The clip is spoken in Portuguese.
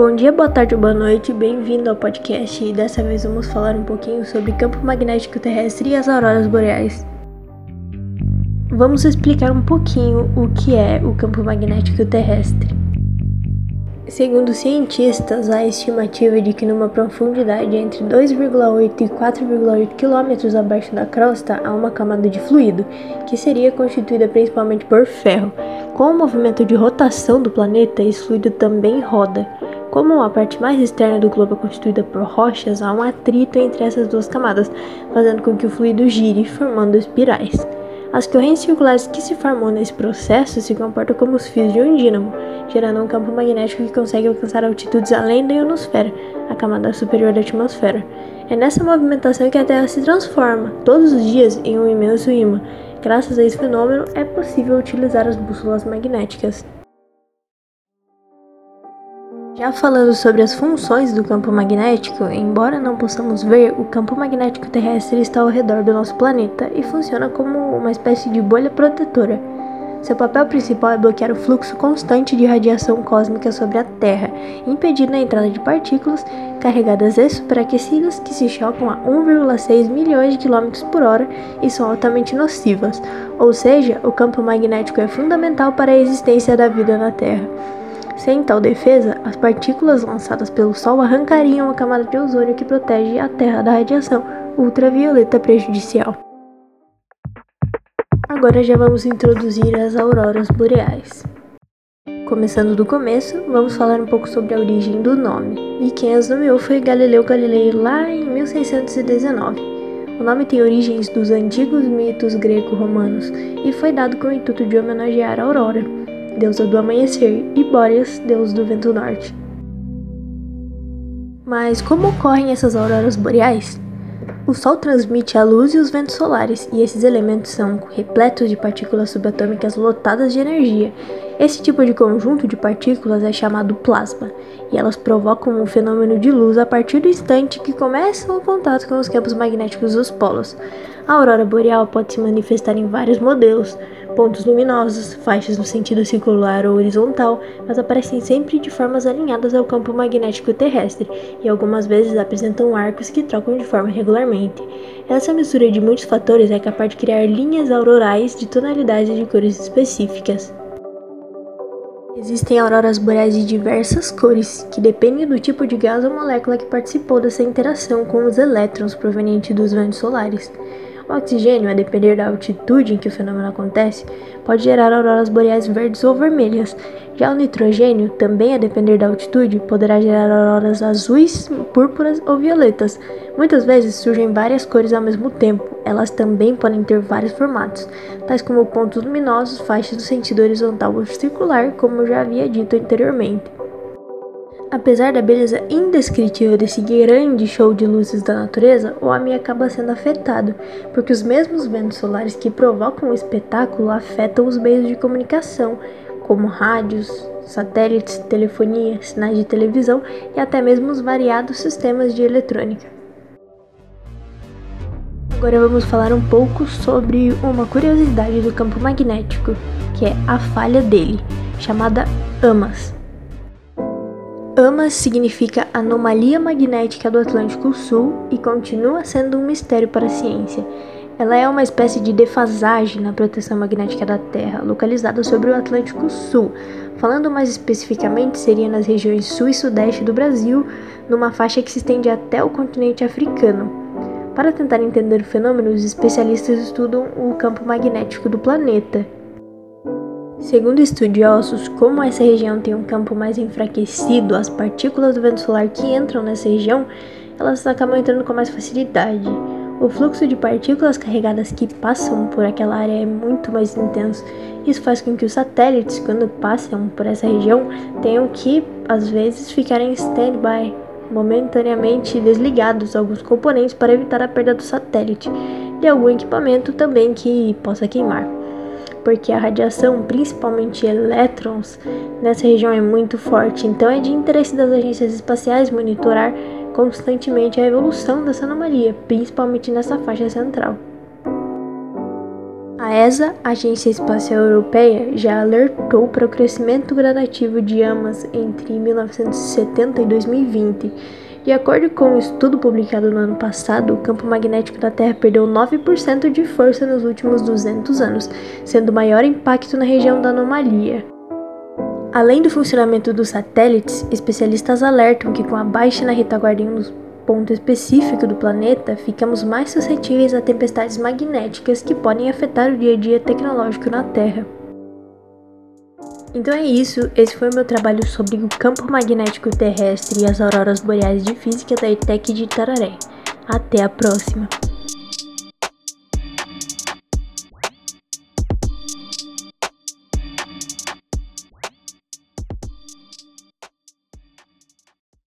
Bom dia, boa tarde boa noite, bem-vindo ao podcast e dessa vez vamos falar um pouquinho sobre campo magnético terrestre e as auroras boreais. Vamos explicar um pouquinho o que é o campo magnético terrestre. Segundo cientistas, a estimativa de que numa profundidade entre 2,8 e 4,8 km abaixo da crosta há uma camada de fluido, que seria constituída principalmente por ferro. Com o movimento de rotação do planeta, esse fluido também roda. Como a parte mais externa do globo é constituída por rochas, há um atrito entre essas duas camadas, fazendo com que o fluido gire, formando espirais. As correntes circulares que se formam nesse processo se comportam como os fios de um dínamo, gerando um campo magnético que consegue alcançar altitudes além da ionosfera, a camada superior da atmosfera. É nessa movimentação que a Terra se transforma, todos os dias, em um imenso imã. Graças a esse fenômeno, é possível utilizar as bússolas magnéticas. Já falando sobre as funções do campo magnético, embora não possamos ver, o campo magnético terrestre está ao redor do nosso planeta e funciona como uma espécie de bolha protetora. Seu papel principal é bloquear o fluxo constante de radiação cósmica sobre a Terra, impedindo a entrada de partículas carregadas e superaquecidas que se chocam a 1,6 milhões de quilômetros por hora e são altamente nocivas. Ou seja, o campo magnético é fundamental para a existência da vida na Terra. Sem tal defesa, as partículas lançadas pelo Sol arrancariam a camada de ozônio que protege a Terra da radiação ultravioleta prejudicial. Agora já vamos introduzir as auroras boreais. Começando do começo, vamos falar um pouco sobre a origem do nome. E quem as nomeou foi Galileu Galilei lá em 1619. O nome tem origens dos antigos mitos greco-romanos e foi dado com o intuito de homenagear a Aurora, deusa do amanhecer, e Boreas, deus do vento norte. Mas como ocorrem essas auroras boreais? O Sol transmite a luz e os ventos solares, e esses elementos são repletos de partículas subatômicas lotadas de energia. Esse tipo de conjunto de partículas é chamado plasma, e elas provocam um fenômeno de luz a partir do instante que começam o contato com os campos magnéticos dos polos. A aurora boreal pode se manifestar em vários modelos, pontos luminosos, faixas no sentido circular ou horizontal, mas aparecem sempre de formas alinhadas ao campo magnético terrestre e algumas vezes apresentam arcos que trocam de forma regularmente. Essa mistura de muitos fatores é capaz de criar linhas aurorais de tonalidades de cores específicas. Existem auroras boreais de diversas cores, que dependem do tipo de gás ou molécula que participou dessa interação com os elétrons provenientes dos ventos solares. O oxigênio, a depender da altitude em que o fenômeno acontece, pode gerar auroras boreais verdes ou vermelhas. Já o nitrogênio, também a depender da altitude, poderá gerar auroras azuis, púrpuras ou violetas. Muitas vezes surgem várias cores ao mesmo tempo. Elas também podem ter vários formatos, tais como pontos luminosos, faixas no sentido horizontal ou circular, como eu já havia dito anteriormente. Apesar da beleza indescritível desse grande show de luzes da natureza, o homem acaba sendo afetado, porque os mesmos ventos solares que provocam o espetáculo afetam os meios de comunicação, como rádios, satélites, telefonia, sinais de televisão e até mesmo os variados sistemas de eletrônica. Agora vamos falar um pouco sobre uma curiosidade do campo magnético, que é a falha dele, chamada AMAS. AMAS significa Anomalia Magnética do Atlântico Sul e continua sendo um mistério para a ciência. Ela é uma espécie de defasagem na proteção magnética da Terra, localizada sobre o Atlântico Sul. Falando mais especificamente, seria nas regiões sul e sudeste do Brasil, numa faixa que se estende até o continente africano. Para tentar entender o fenômeno, os especialistas estudam o campo magnético do planeta Segundo estudiosos, como essa região tem um campo mais enfraquecido, as partículas do vento solar que entram nessa região, elas acabam entrando com mais facilidade. O fluxo de partículas carregadas que passam por aquela área é muito mais intenso. Isso faz com que os satélites, quando passam por essa região, tenham que, às vezes, ficar em stand-by, momentaneamente desligados alguns componentes para evitar a perda do satélite e algum equipamento também que possa queimar porque a radiação, principalmente elétrons, nessa região é muito forte. Então é de interesse das agências espaciais monitorar constantemente a evolução dessa anomalia, principalmente nessa faixa central. A ESA, Agência Espacial Europeia, já alertou para o crescimento gradativo de amas entre 1970 e 2020. De acordo com um estudo publicado no ano passado, o campo magnético da Terra perdeu 9% de força nos últimos 200 anos, sendo o maior impacto na região da anomalia. Além do funcionamento dos satélites, especialistas alertam que com a baixa na retaguarda em um ponto específico do planeta, ficamos mais suscetíveis a tempestades magnéticas que podem afetar o dia a dia tecnológico na Terra. Então é isso, esse foi o meu trabalho sobre o campo magnético terrestre e as auroras boreais de física da ETEC de Itararé. Até a próxima!